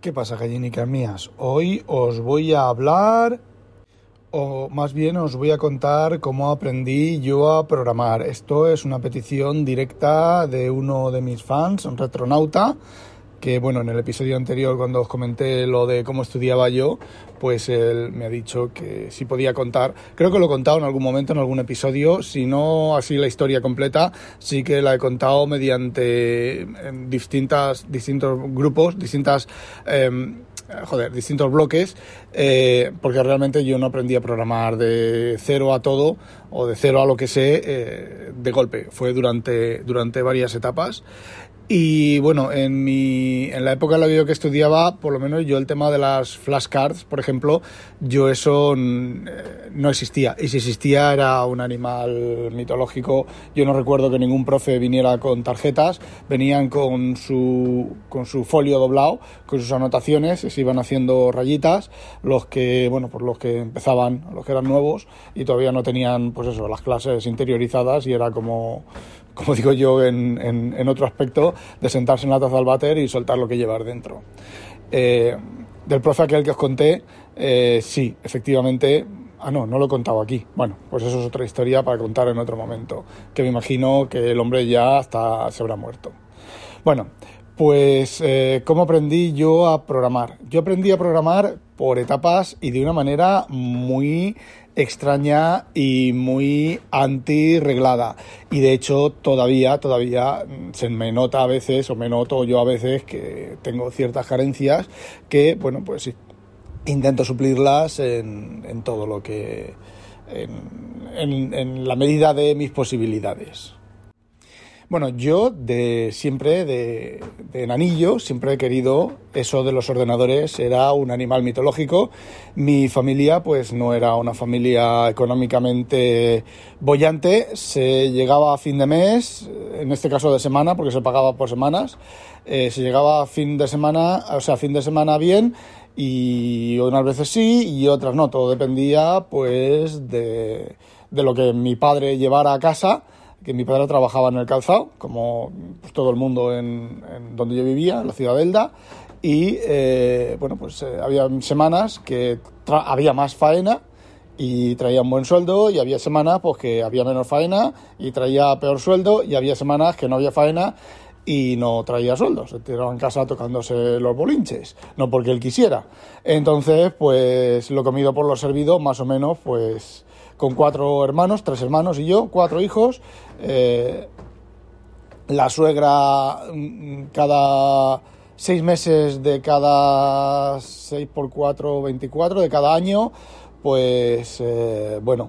¿Qué pasa, gallinicas mías? Hoy os voy a hablar, o más bien os voy a contar cómo aprendí yo a programar. Esto es una petición directa de uno de mis fans, un retronauta, que bueno, en el episodio anterior cuando os comenté lo de cómo estudiaba yo, pues él me ha dicho que si podía contar, creo que lo he contado en algún momento, en algún episodio, si no así la historia completa, sí que la he contado mediante distintas, distintos grupos, distintas... Em, joder, distintos bloques, eh, porque realmente yo no aprendí a programar de cero a todo o de cero a lo que sé eh, de golpe. Fue durante, durante varias etapas y bueno, en, mi, en la época en la yo que estudiaba, por lo menos yo el tema de las flashcards, por ejemplo, yo eso eh, no existía. Y si existía era un animal mitológico. Yo no recuerdo que ningún profe viniera con tarjetas, venían con su, con su folio doblado, con sus anotaciones, se iban haciendo rayitas, los que, bueno, por los que empezaban, los que eran nuevos y todavía no tenían, pues eso, las clases interiorizadas y era como como digo yo en, en, otro aspecto, de sentarse en la taza del váter y soltar lo que llevar dentro. Eh, del profe aquel que os conté, eh, sí, efectivamente, ah no, no lo he contado aquí. Bueno, pues eso es otra historia para contar en otro momento, que me imagino que el hombre ya hasta se habrá muerto. Bueno, pues eh, ¿cómo aprendí yo a programar? Yo aprendí a programar por etapas y de una manera muy extraña y muy anti-reglada. Y de hecho todavía, todavía se me nota a veces, o me noto yo a veces, que tengo ciertas carencias que, bueno, pues intento suplirlas en, en todo lo que... en, en la medida de mis posibilidades. Bueno, yo de siempre, de, de enanillo, siempre he querido eso de los ordenadores, era un animal mitológico. Mi familia, pues no era una familia económicamente bollante, se llegaba a fin de mes, en este caso de semana, porque se pagaba por semanas, eh, se llegaba a fin de semana, o sea, fin de semana bien, y unas veces sí y otras no, todo dependía pues de, de lo que mi padre llevara a casa que mi padre trabajaba en el calzado, como pues, todo el mundo en, donde yo vivía, en la ciudad de Elda, y eh, bueno, pues eh, había semanas que había más faena y traía un buen sueldo, y había semanas pues, que había menos faena y traía peor sueldo, y había semanas que no había faena y no traía sueldo, se tiraba en casa tocándose los bolinches, no porque él quisiera. Entonces, pues lo comido por lo servido, más o menos, pues con cuatro hermanos, tres hermanos y yo, cuatro hijos. Eh, la suegra mm, cada seis meses de cada seis por cuatro, veinticuatro de cada año, pues eh, bueno,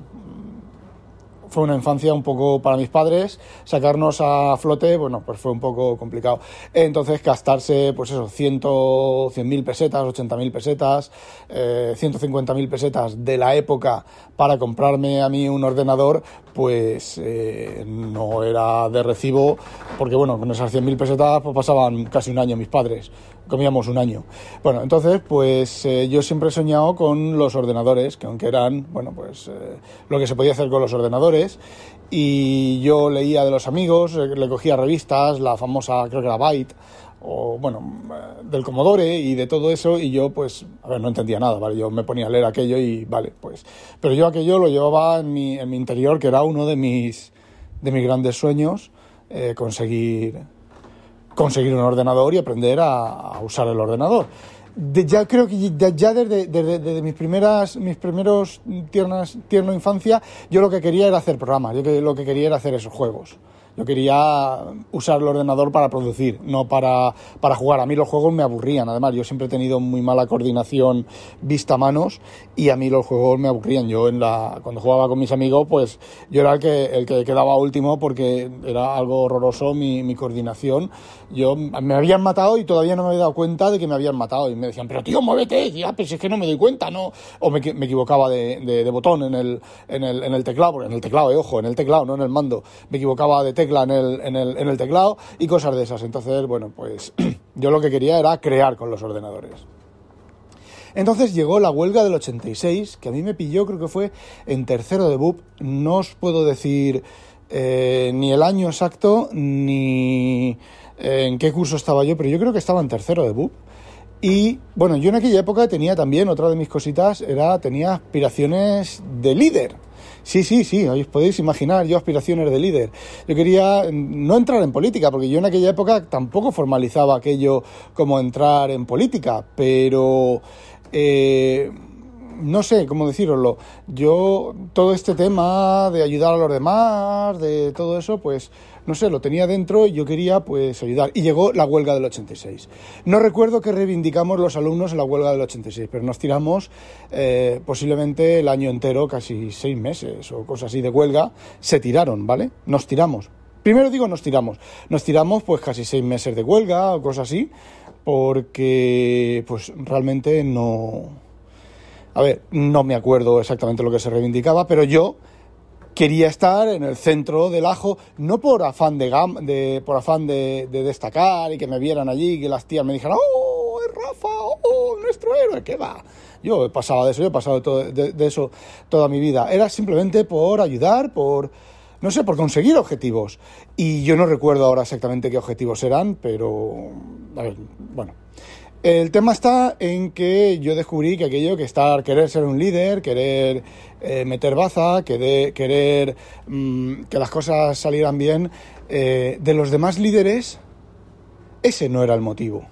fue una infancia un poco para mis padres, sacarnos a flote, bueno, pues fue un poco complicado. Entonces gastarse, pues eso, ciento, cien mil pesetas, ochenta mil pesetas, eh, ciento cincuenta mil pesetas de la época para comprarme a mí un ordenador, pues eh, no era de recibo, porque bueno, con esas cien mil pesetas pues pasaban casi un año mis padres, comíamos un año. Bueno, entonces pues eh, yo siempre he soñado con los ordenadores, que aunque eran, bueno, pues lo que se podía hacer con los ordenadores, y yo leía de los amigos, eh, le cogía revistas, la famosa, creo que era Byte, o bueno, eh, del Commodore y de todo eso, y yo pues, a ver, no entendía nada, ¿vale? Yo me ponía a leer aquello y vale, pues, pero yo aquello lo llevaba en mi, en mi interior, que era uno de mis, de mis grandes sueños, eh, conseguir, conseguir un ordenador y aprender a usar el ordenador. Ya creo que ya, desde, mis primeras mis primeros tiernas tierno infancia yo lo que quería era hacer programas yo lo que quería era hacer esos juegos yo quería usar el ordenador para producir, no para, para jugar. A mí los juegos me aburrían, además. Yo siempre he tenido muy mala coordinación vista-manos y a mí los juegos me aburrían. Yo en la, cuando jugaba con mis amigos, pues yo era el que, el que quedaba último porque era algo horroroso mi, mi coordinación. Yo me habían matado y todavía no me había dado cuenta de que me habían matado. Y me decían, pero tío, muévete. ya, pero si es que no me doy cuenta, ¿no? O me, me equivocaba de, de, botón en el, en, el, en el teclado, en el teclado, eh, ojo, en el teclado, no en el mando. Me equivocaba de tecla en el, teclado y cosas de esas. Entonces, bueno, pues yo lo que quería era crear con los ordenadores. Entonces llegó la huelga del 86, que a mí me pilló, creo que fue en tercero de BUP. No os puedo decir eh, ni el año exacto, ni eh, en qué curso estaba yo, pero yo creo que estaba en tercero de BUP. Y bueno, yo en aquella época tenía también, otra de mis cositas, era, tenía aspiraciones de líder. Sí, sí, sí, os podéis imaginar, yo aspiraciones de líder. Yo quería no entrar en política, porque yo en aquella época tampoco formalizaba aquello como entrar en política, pero... Eh, no sé cómo deciroslo. Yo, todo este tema de ayudar a los demás, de todo eso, pues no sé, lo tenía dentro y yo quería pues ayudar. Y llegó la huelga del 86. No recuerdo que reivindicamos los alumnos en la huelga del 86, pero nos tiramos eh, posiblemente el año entero, casi seis meses o cosas así de huelga, se tiraron, ¿vale? Nos tiramos. Primero digo nos tiramos. Nos tiramos pues casi seis meses de huelga o cosas así, porque pues realmente no... A ver, no me acuerdo exactamente lo que se reivindicaba, pero yo quería estar en el centro del ajo, no por afán de, de por afán de, destacar y que me vieran allí, que las tías me dijeran, oh, es Rafa, oh, nuestro héroe, ¿qué va? Yo he pasado de eso, yo he pasado de, eso toda mi vida. Era simplemente por ayudar, por, no sé, por conseguir objetivos. Y yo no recuerdo ahora exactamente qué objetivos eran, pero, a ver, bueno. El tema está en que yo descubrí que aquello que estar, querer ser un líder, querer eh, meter baza, querer, mm, que las cosas salieran bien, eh, de los demás líderes, ese no era el motivo.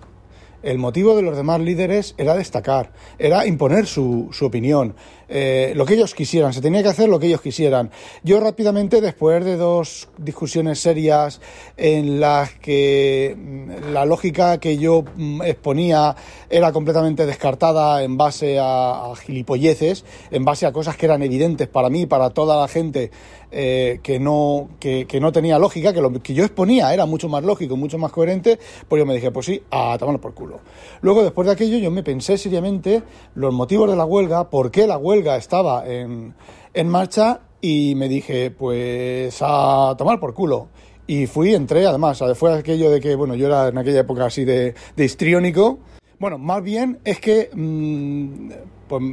El motivo de los demás líderes era destacar, era imponer su, su opinión, eh, lo que ellos quisieran, se tenía que hacer lo que ellos quisieran. Yo rápidamente, después de dos discusiones serias en las que mm, la lógica que yo mm, exponía era completamente descartada en base a, gilipolleces, en base a cosas que eran evidentes para mí, para toda la gente eh, que, no, que, no tenía lógica, que lo que yo exponía era mucho más lógico, mucho más coherente, pues yo me dije, pues sí, a tomarlo por culo. Luego, después de aquello, yo me pensé seriamente los motivos de la huelga, por qué la huelga estaba en, en marcha y me dije, pues a tomar por culo. Y fui, entré, además, fue aquello de que, bueno, yo era en aquella época así de, de histriónico. Bueno, más bien es que mmm, pues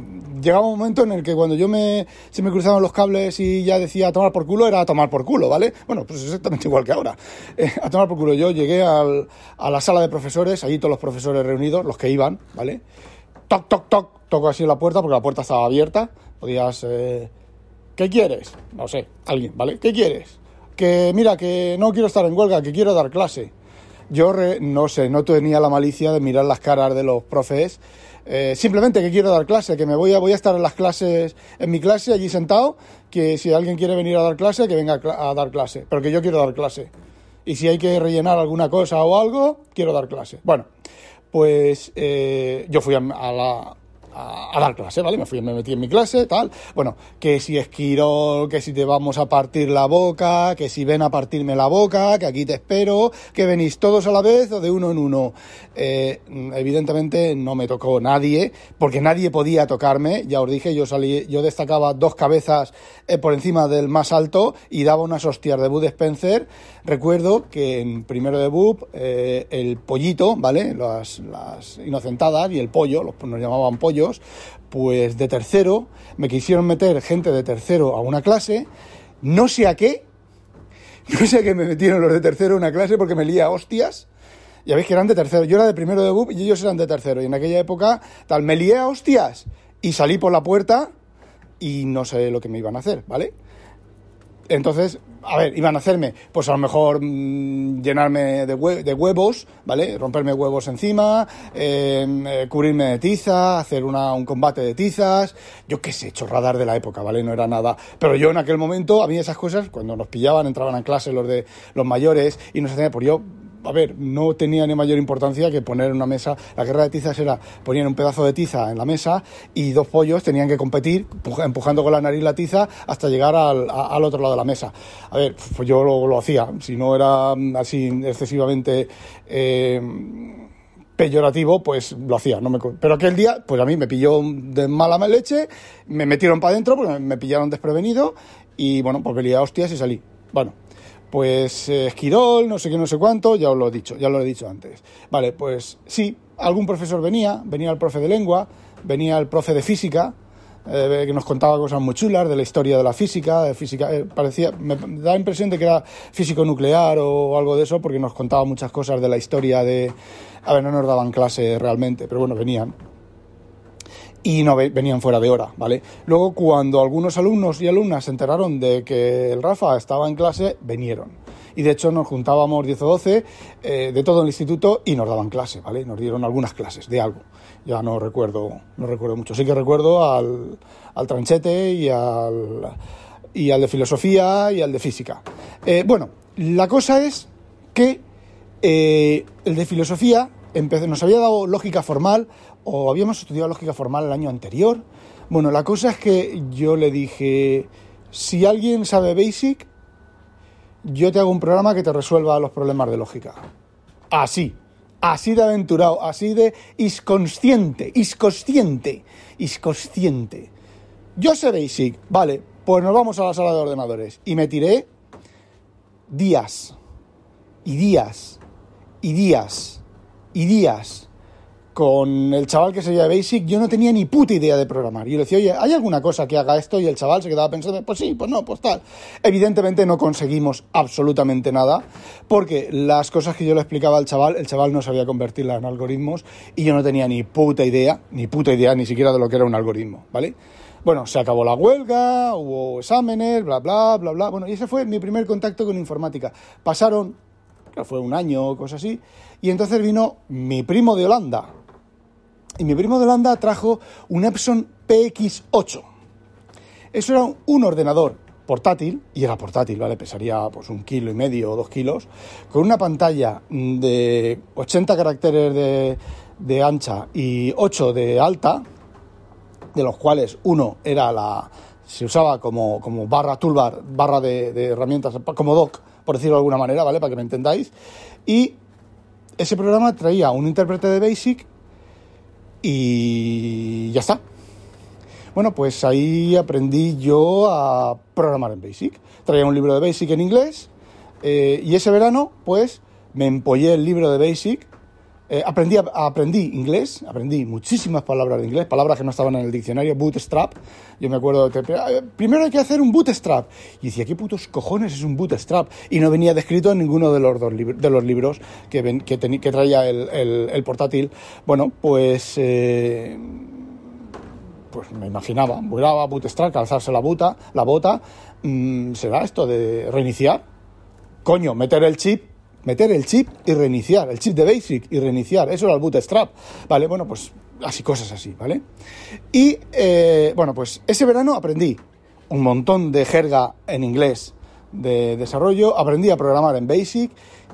llegaba un momento en el que cuando yo me, se me cruzaban los cables y ya decía a tomar por culo, era a tomar por culo, ¿vale? Bueno, pues exactamente igual que ahora. Eh, a tomar por culo. Yo llegué al, a la sala de profesores, allí todos los profesores reunidos, los que iban, ¿vale? Toc, toc, toc, toco así la puerta porque la puerta estaba abierta. Podías... Eh, ¿Qué quieres? No sé, alguien, ¿vale? ¿Qué quieres? Que mira, que no quiero estar en huelga, que quiero dar clase. Yo no sé, no tenía la malicia de mirar las caras de los profes eh, simplemente que quiero dar clase, que me voy a, voy a estar en las clases, en mi clase, allí sentado, que si alguien quiere venir a dar clase, que venga a, dar clase, pero que yo quiero dar clase. Y si hay que rellenar alguna cosa o algo, quiero dar clase. Bueno, pues eh, yo fui a la, a, dar clase, ¿vale? Me fui, me metí en mi clase, tal. Bueno, que si esquirol, que si te vamos a partir la boca, que si ven a partirme la boca, que aquí te espero, que venís todos a la vez o de uno en uno. Eh, evidentemente no me tocó nadie, porque nadie podía tocarme, ya os dije, yo salí, yo destacaba dos cabezas eh, por encima del más alto y daba unas hostias de Bud Spencer. Recuerdo que en primero de Bud, eh, el pollito, ¿vale? Las, las inocentadas y el pollo, los, nos llamaban pollo, pues de tercero me quisieron meter gente de tercero a una clase, no sé a qué, no sé a qué me metieron los de tercero a una clase porque me lía hostias. Ya veis que eran de tercero, yo era de primero de BUP y ellos eran de tercero. Y en aquella época, tal, me lié a hostias y salí por la puerta y no sé lo que me iban a hacer, ¿vale? Entonces, a ver, iban a hacerme, pues a lo mejor mm, llenarme de, huevos, ¿vale? Romperme huevos encima, em, eh, cubrirme de tiza, hacer una, un combate de tizas, yo qué sé, chorradar de la época, ¿vale? No era nada. Pero yo en aquel momento, a mí esas cosas, cuando nos pillaban, entraban en clase los de los mayores y nos hacían, por yo a ver, no tenía ni mayor importancia que poner una mesa. La guerra de tizas era ponían un pedazo de tiza en la mesa y dos pollos tenían que competir empujando con la nariz la tiza hasta llegar al, otro lado de la mesa. A ver, pues yo lo, hacía. Si no era así excesivamente. Eh, peyorativo, pues lo hacía. No me... Pero aquel día, pues a mí me pilló de mala leche, me metieron para adentro porque me pillaron desprevenido y bueno, pues me a hostias y salí. Bueno, pues eh, Esquirol, no sé qué, no sé cuánto, ya os lo he dicho, ya lo he dicho antes. Vale, pues sí, algún profesor venía, venía el profe de lengua, venía el profe de física, eh, que nos contaba cosas muy chulas de la historia de la física, de física, eh, parecía, me da la impresión de que era físico nuclear o algo de eso, porque nos contaba muchas cosas de la historia de, a ver, no nos daban clase realmente, pero bueno, venían y no venían fuera de hora, ¿vale? Luego, cuando algunos alumnos y alumnas se enteraron de que el Rafa estaba en clase, vinieron. Y de hecho nos juntábamos 10 o 12 eh, de todo el instituto y nos daban clase, ¿vale? Nos dieron algunas clases de algo. Ya no recuerdo, no recuerdo mucho. Sí que recuerdo al, al tranchete y al, y al de filosofía y al de física. Eh, bueno, la cosa es que eh, el de filosofía nos había dado lógica formal o habíamos estudiado lógica formal el año anterior. Bueno, la cosa es que yo le dije, si alguien sabe Basic, yo te hago un programa que te resuelva los problemas de lógica. Así, así de aventurado, así de isconsciente, isconsciente, isconsciente. Yo sé Basic, vale, pues nos vamos a la sala de ordenadores. Y me tiré días, y días, y días, y días con el chaval que sería Basic, yo no tenía ni puta idea de programar. Y yo le decía, oye, ¿hay alguna cosa que haga esto? Y el chaval se quedaba pensando, pues sí, pues no, pues tal. Evidentemente no conseguimos absolutamente nada, porque las cosas que yo le explicaba al chaval, el chaval no sabía convertirlas en algoritmos y yo no tenía ni puta idea, ni puta idea ni siquiera de lo que era un algoritmo, ¿vale? Bueno, se acabó la huelga, hubo exámenes, bla, bla, bla, bla. Bueno, y ese fue mi primer contacto con informática. Pasaron, fue un año o cosas así, y entonces vino mi primo de Holanda, y mi primo de Holanda trajo un Epson PX8. Eso era un ordenador portátil, y era portátil, ¿vale? Pesaría pues un kilo y medio o dos kilos, con una pantalla de 80 caracteres de, ancha y 8 de alta, de los cuales uno era la. se usaba como, como barra toolbar, barra de, de herramientas, como doc, por decirlo de alguna manera, ¿vale? Para que me entendáis. Y ese programa traía un intérprete de Basic y ya está. Bueno, pues ahí aprendí yo a programar en Basic. Traía un libro de Basic en inglés eh, y ese verano, pues, me empollé el libro de Basic. Eh, aprendí, aprendí inglés, aprendí muchísimas palabras de inglés, palabras que no estaban en el diccionario, bootstrap. Yo me acuerdo, de, eh, primero hay que hacer un bootstrap. Y decía, ¿qué putos cojones es un bootstrap? Y no venía descrito en ninguno de los, dos de los libros que, que, que traía el, el, portátil. Bueno, pues... Eh, pues me imaginaba, volaba bootstrap, calzarse la, buta, la bota, mm, será esto de reiniciar. Coño, meter el chip meter el chip y reiniciar, el chip de Basic y reiniciar, eso era el bootstrap, ¿vale? Bueno, pues así, cosas así, ¿vale? Y, eh, bueno, pues ese verano aprendí un montón de jerga en inglés de desarrollo, aprendí a programar en Basic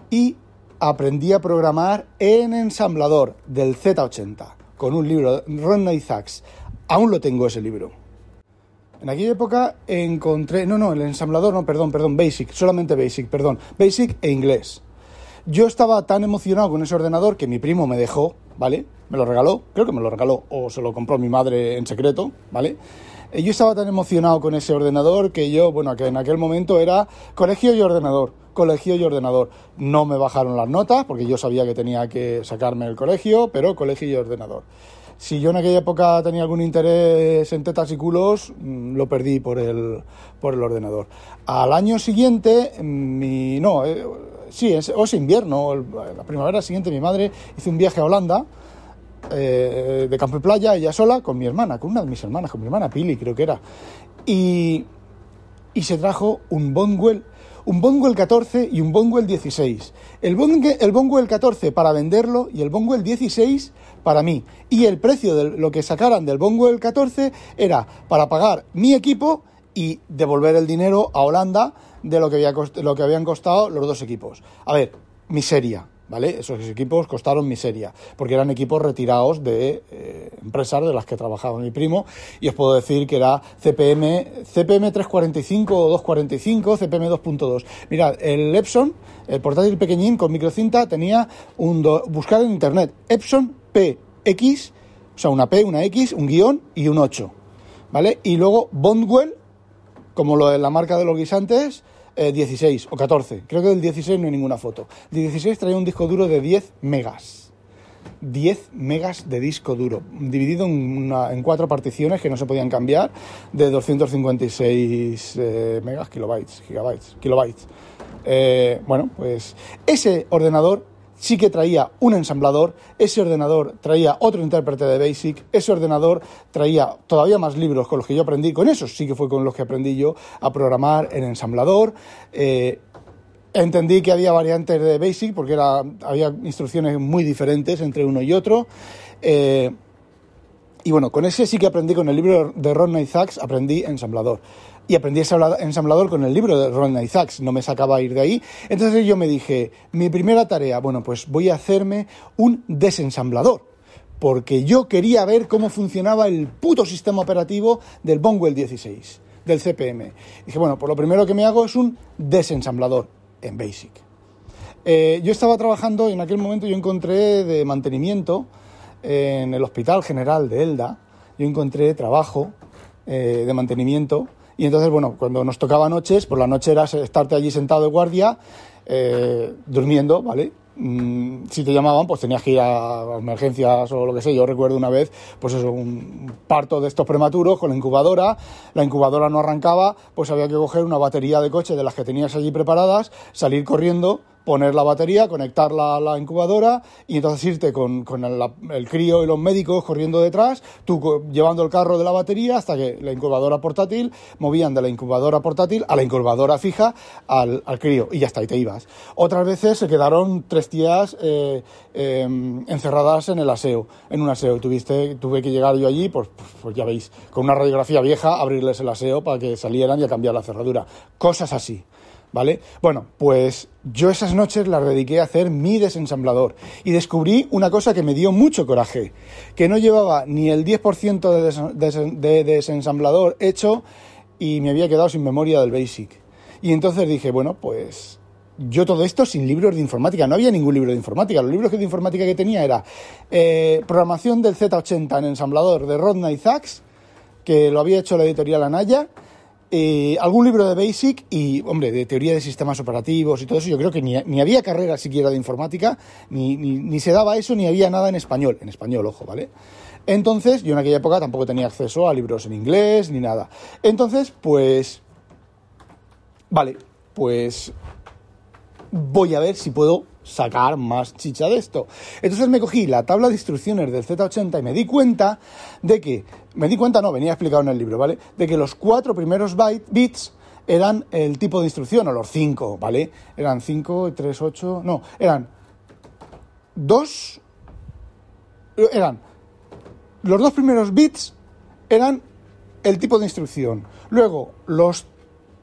y aprendí a programar en ensamblador del Z80 con un libro Ron Isaacs. Aún lo tengo ese libro. En aquella época encontré, no, no, el ensamblador, no, perdón, perdón, Basic, solamente Basic, perdón, Basic e inglés. Yo estaba tan emocionado con ese ordenador que mi primo me dejó, ¿vale? Me lo regaló, creo que me lo regaló o se lo compró mi madre en secreto, ¿vale? Eh, yo estaba tan emocionado con ese ordenador que yo, bueno, que en aquel momento era colegio y ordenador, colegio y ordenador. No me bajaron las notas porque yo sabía que tenía que sacarme el colegio, pero colegio y ordenador. Si yo en aquella época tenía algún interés en tetas y culos, mm, lo perdí por el, por el ordenador. Al año siguiente, mi, no, eh, sí, es, o es invierno, la primavera siguiente mi madre hizo un viaje a Holanda eh, de campo y playa, ella sola, con mi hermana, con una de mis hermanas, con mi hermana Pili creo que era. Y, y se trajo un Bonwell, un Bonwell 14 y un Bonwell 16. El Bonwell, el Bonwell 14 para venderlo y el Bonwell 16 para mí. Y el precio de lo que sacaran del Bonwell 14 era para pagar mi equipo y devolver el dinero a Holanda de lo que, había lo que habían costado los dos equipos. A ver, miseria, ¿vale? Esos equipos costaron miseria, porque eran equipos retirados de eh, empresas de las que trabajaba mi primo, y os puedo decir que era CPM, CPM 345 o 245, CPM 2.2. Mirad, el Epson, el portátil pequeñín con microcinta, tenía un... buscar en internet, Epson PX, o sea, una P, una X, un guion y un 8, ¿vale? Y luego Bondwell, como lo de la marca de los guisantes, 16 eh, o 14. Creo que del 16 no hay ninguna foto. El 16 traía un disco duro de 10 megas. 10 megas de disco duro, dividido en, en cuatro particiones que no se podían cambiar, de 256 eh, megas, kilobytes, gigabytes, kilobytes. Eh, bueno, pues ese ordenador sí que traía un ensamblador, ese ordenador traía otro intérprete de BASIC, ese ordenador traía todavía más libros con los que yo aprendí, con esos sí que fue con los que aprendí yo a programar en ensamblador. Eh, entendí que había variantes de BASIC porque había instrucciones muy diferentes entre uno y otro. Eh, y bueno, con ese sí que aprendí, con el libro de Ron Isaacs, aprendí ensamblador y aprendí ensamblador con el libro de Ron Isaacs, no me sacaba ir de ahí. Entonces yo me dije, mi primera tarea, bueno, pues voy a hacerme un desensamblador, porque yo quería ver cómo funcionaba el puto sistema operativo del Bonwell 16, del CPM. dije, bueno, pues lo primero que me hago es un desensamblador en Basic. Eh, yo estaba trabajando y en aquel momento yo encontré de mantenimiento en el Hospital General de Elda, yo encontré trabajo eh, de mantenimiento y entonces, bueno, cuando nos tocaba noches, por la noche era estarte allí sentado de guardia, eh, durmiendo, ¿vale? Mm, si te llamaban, pues tenías que ir a emergencias o lo que sé. Yo recuerdo una vez, pues eso, un parto de estos prematuros con la incubadora. La incubadora no arrancaba, pues había que coger una batería de coche de las que tenías allí preparadas, salir corriendo poner la batería, conectarla a la incubadora y entonces irte con, el, crío y los médicos corriendo detrás, tú llevando el carro de la batería hasta que la incubadora portátil movían de la incubadora portátil a la incubadora fija al, crío y ya está, y te ibas. Otras veces se quedaron tres tías eh, em, encerradas en el aseo, en un aseo. Tuviste, tuve que llegar yo allí, pues, pues, pues ya veis, con una radiografía vieja, abrirles el aseo para que salieran y a cambiar la cerradura. Cosas así. ¿Vale? Bueno, pues yo esas noches las dediqué a hacer mi desensamblador y descubrí una cosa que me dio mucho coraje, que no llevaba ni el 10% de, desensamblador hecho y me había quedado sin memoria del BASIC. Y entonces dije, bueno, pues yo todo esto sin libros de informática, no había ningún libro de informática, los libros de informática que tenía era eh, programación del Z80 en ensamblador de Rodney Zaks, que lo había hecho la editorial Anaya, eh, algún libro de Basic y, hombre, de teoría de sistemas operativos y todo eso. Yo creo que ni, había carrera siquiera de informática, ni, ni, se daba eso, ni había nada en español. En español, ojo, ¿vale? Entonces, yo en aquella época tampoco tenía acceso a libros en inglés ni nada. Entonces, pues. Vale, pues. Voy a ver si puedo sacar más chicha de esto. Entonces me cogí la tabla de instrucciones del Z80 y me di cuenta de que, me di cuenta, no, venía explicado en el libro, ¿vale? De que los cuatro primeros bits eran el tipo de instrucción, o los cinco, ¿vale? Eran cinco, tres, ocho, no, eran dos, eran, los dos primeros bits eran el tipo de instrucción. Luego, los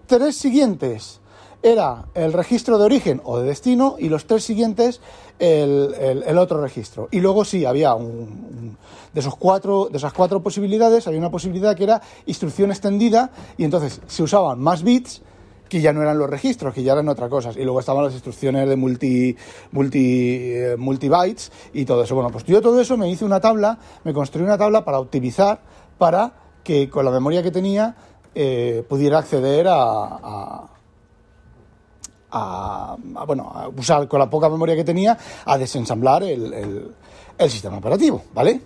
tres siguientes era el registro de origen o de destino y los tres siguientes el, otro registro. Y luego sí, había un, de, esos cuatro, de esas cuatro posibilidades, había una posibilidad que era instrucción extendida y entonces se usaban más bits que ya no eran los registros, que ya eran otras cosas. Y luego estaban las instrucciones de multi, multi, eh, y todo eso. Bueno, pues yo todo eso me hice una tabla, me construí una tabla para optimizar, para que con la memoria que tenía eh, pudiera acceder a, bueno, a usar con la poca memoria que tenía a desensamblar el, el, sistema operativo, ¿vale?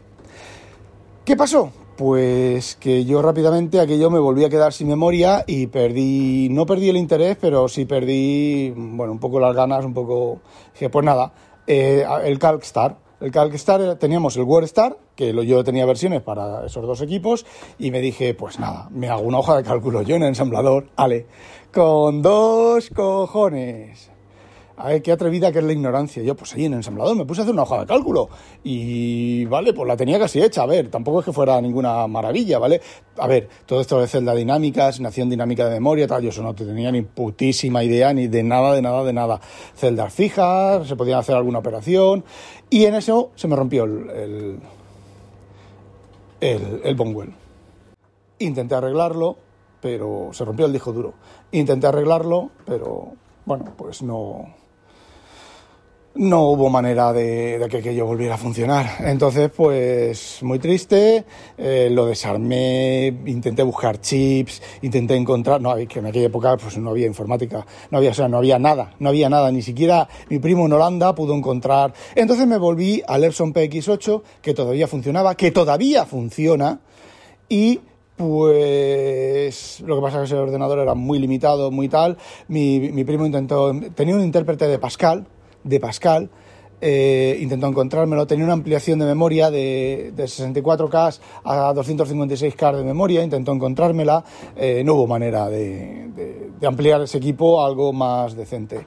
¿Qué pasó? Pues que yo rápidamente aquello me volví a quedar sin memoria y perdí, no perdí el interés, pero sí perdí, bueno, un poco las ganas, un poco, dije, pues nada, eh, el CalcStar. El CalcStar teníamos el WordStar, que yo tenía versiones para esos dos equipos, y me dije, pues nada, me hago una hoja de cálculo yo en el ensamblador, ale, con dos cojones. A ver, qué atrevida que es la ignorancia. Yo, pues ahí en el ensamblador me puse a hacer una hoja de cálculo. Y, vale, pues la tenía casi hecha. A ver, tampoco es que fuera ninguna maravilla, ¿vale? A ver, todo esto de celda dinámica, asignación dinámica de memoria, tal, yo eso no tenía ni putísima idea, ni de nada, de nada, de nada. Celdas fijas, se podían hacer alguna operación. Y en eso se me rompió el, el, el, el. Intenté arreglarlo, pero se rompió el disco duro. Intenté arreglarlo, pero bueno, pues no, no hubo manera de, que aquello volviera a funcionar. Entonces, pues muy triste, eh, lo desarmé, intenté buscar chips, intenté encontrar, no, que en aquella época pues no había informática, no había, o sea, no había nada, no había nada, ni siquiera mi primo en Holanda pudo encontrar. Entonces me volví al Epson PX8, que todavía funcionaba, que todavía funciona, y pues lo que pasa es que ese ordenador era muy limitado, muy tal. Mi, mi primo intentó, tenía un intérprete de Pascal, de Pascal, eh, intentó encontrármelo, tenía una ampliación de memoria de, 64K a 256K de memoria, intentó encontrármela, eh, no hubo manera de, ampliar ese equipo a algo más decente.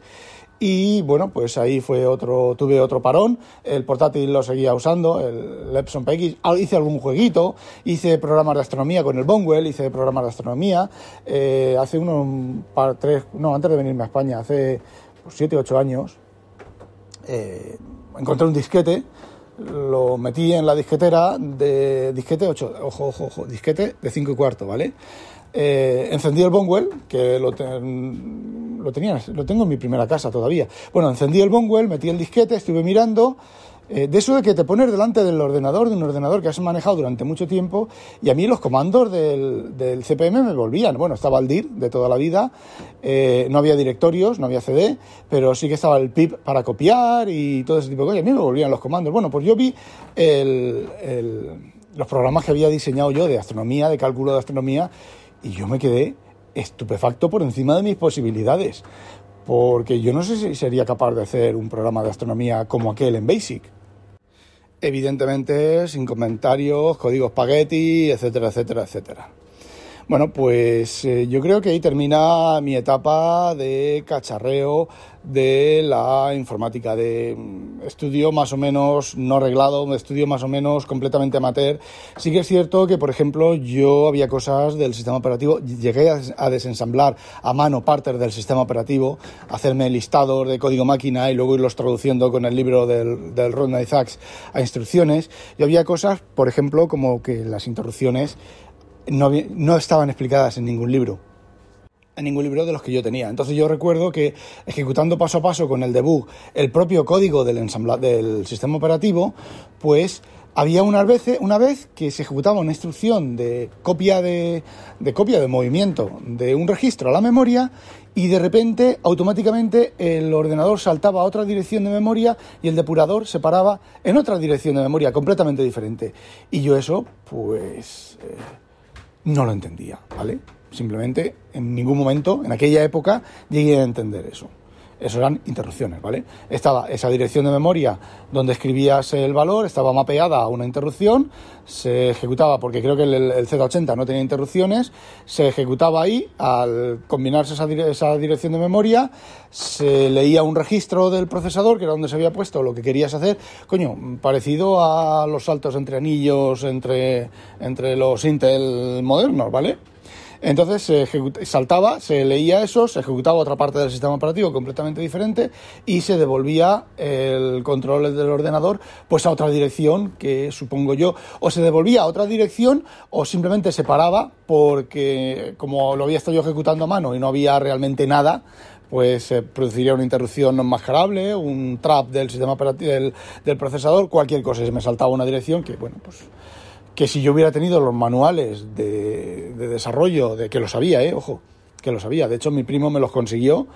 Y bueno, pues ahí fue otro, tuve otro parón, el portátil lo seguía usando, el Epson PX, hice algún jueguito, hice programas de astronomía con el Bonwell, hice programas de astronomía, eh, hace unos, tres, no, antes de venirme a España, hace 7, pues, 8 años, eh, encontré un disquete, lo metí en la disquetera de disquete 8, ojo, ojo, ojo, disquete de 5 y cuarto, ¿vale? Eh, encendí el Bonwell, que lo, lo, tenía, lo tengo en mi primera casa todavía. Bueno, encendí el Bonwell, metí el disquete, estuve mirando eh, de eso de que te pones delante del ordenador, de un ordenador que has manejado durante mucho tiempo, y a mí los comandos del, del CPM me volvían. Bueno, estaba el DIR de toda la vida, eh, no había directorios, no había CD, pero sí que estaba el PIP para copiar y todo ese tipo de cosas. Y a mí me volvían los comandos. Bueno, pues yo vi los programas que había diseñado yo de astronomía, de cálculo de astronomía, y yo me quedé estupefacto por encima de mis posibilidades porque yo no sé si sería capaz de hacer un programa de astronomía como aquel en Basic evidentemente sin comentarios, código spaghetti, etcétera, etcétera, etcétera. Bueno, pues eh, yo creo que ahí termina mi etapa de cacharreo de la informática, de mm, estudio más o menos no reglado, estudio más o menos completamente amateur. Sí que es cierto que, por ejemplo, yo había cosas del sistema operativo, llegué a, desensamblar a mano partes del sistema operativo, hacerme listados de código máquina y luego irlos traduciendo con el libro del, del Ron Isaacs a instrucciones. Y había cosas, por ejemplo, como que las interrupciones no, no estaban explicadas en ningún libro en ningún libro de los que yo tenía. Entonces yo recuerdo que ejecutando paso a paso con el debug el propio código del, sistema operativo, pues había una vez, una vez que se ejecutaba una instrucción de copia de, de copia de movimiento de un registro a la memoria y de repente automáticamente el ordenador saltaba a otra dirección de memoria y el depurador se paraba en otra dirección de memoria completamente diferente. Y yo eso, pues... Eh, no lo entendía, ¿vale? Simplemente en ningún momento, en aquella época, llegué a entender eso. Eso eran interrupciones, ¿vale? Estaba esa dirección de memoria donde escribías el valor, estaba mapeada a una interrupción, se ejecutaba, porque creo que el, Z80 no tenía interrupciones, se ejecutaba ahí, al combinarse esa, esa, dirección de memoria, se leía un registro del procesador, que era donde se había puesto lo que querías hacer, coño, parecido a los saltos entre anillos, entre, entre los Intel modernos, ¿vale? Entonces se saltaba, se leía eso, se ejecutaba otra parte del sistema operativo completamente diferente y se devolvía el control del ordenador pues a otra dirección que supongo yo o se devolvía a otra dirección o simplemente se paraba porque como lo había estado yo ejecutando a mano y no había realmente nada pues se produciría una interrupción no enmascarable, un trap del sistema operativo del, del procesador, cualquier cosa, se me saltaba una dirección que bueno pues que si yo hubiera tenido los manuales de, desarrollo, de que lo sabía, eh, ojo, que lo sabía. De hecho, mi primo me los consiguió,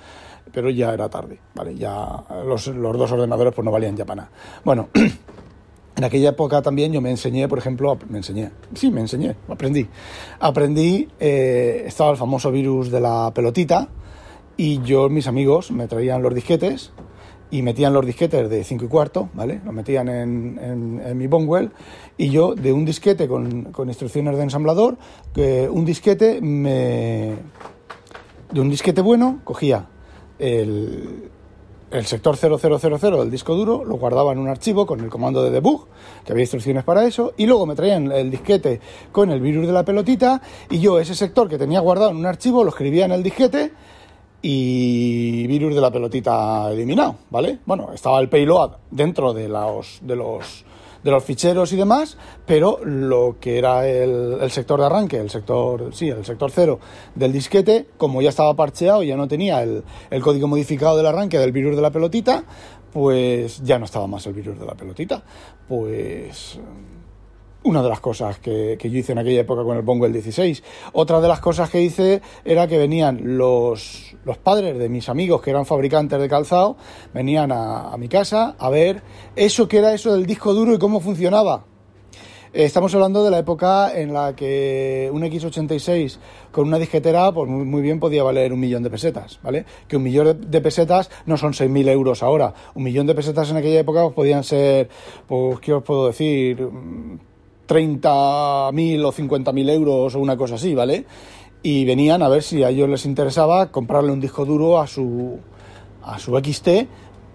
pero ya era tarde, ¿vale? Ya los, dos ordenadores pues no valían ya para nada. Bueno, en aquella época también yo me enseñé, por ejemplo, me enseñé, sí, me enseñé, aprendí. Aprendí, eh, estaba el famoso virus de la pelotita y yo, mis amigos, me traían los disquetes y metían los disquetes de 5 y cuarto, ¿vale? Los metían en, en, mi Bonwell y yo de un disquete con, con instrucciones de ensamblador, un disquete me... De un disquete bueno cogía el, el sector 0000 del disco duro, lo guardaba en un archivo con el comando de debug, que había instrucciones para eso, y luego me traían el disquete con el virus de la pelotita, y yo ese sector que tenía guardado en un archivo lo escribía en el disquete, y virus de la pelotita eliminado, ¿vale? Bueno, estaba el payload dentro de los, de los, de los ficheros y demás, pero lo que era el, el, sector de arranque, el sector, sí, el sector cero del disquete, como ya estaba parcheado y ya no tenía el, el código modificado del arranque del virus de la pelotita, pues ya no estaba más el virus de la pelotita. Pues una de las cosas que, yo hice en aquella época con el Bongo el 16. Otra de las cosas que hice era que venían los, los padres de mis amigos que eran fabricantes de calzado, venían a, mi casa a ver eso que era eso del disco duro y cómo funcionaba. Estamos hablando de la época en la que un X86 con una disquetera, pues muy, bien podía valer un millón de pesetas, ¿vale? Que un millón de pesetas no son 6.000 euros ahora. Un millón de pesetas en aquella época pues, podían ser, pues, ¿qué os puedo decir? 30.000 o 50.000 euros o una cosa así, ¿vale? Y venían a ver si a ellos les interesaba comprarle un disco duro a su, a su XT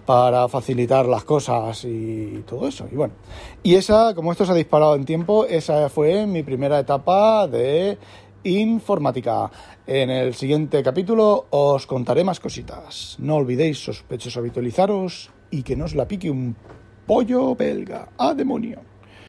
para facilitar las cosas y todo eso. Y bueno, y esa, como esto se ha disparado en tiempo, esa fue mi primera etapa de informática. En el siguiente capítulo os contaré más cositas. No olvidéis, sospechosos, habitualizaros y que no os la pique un pollo belga. ¡A demonio!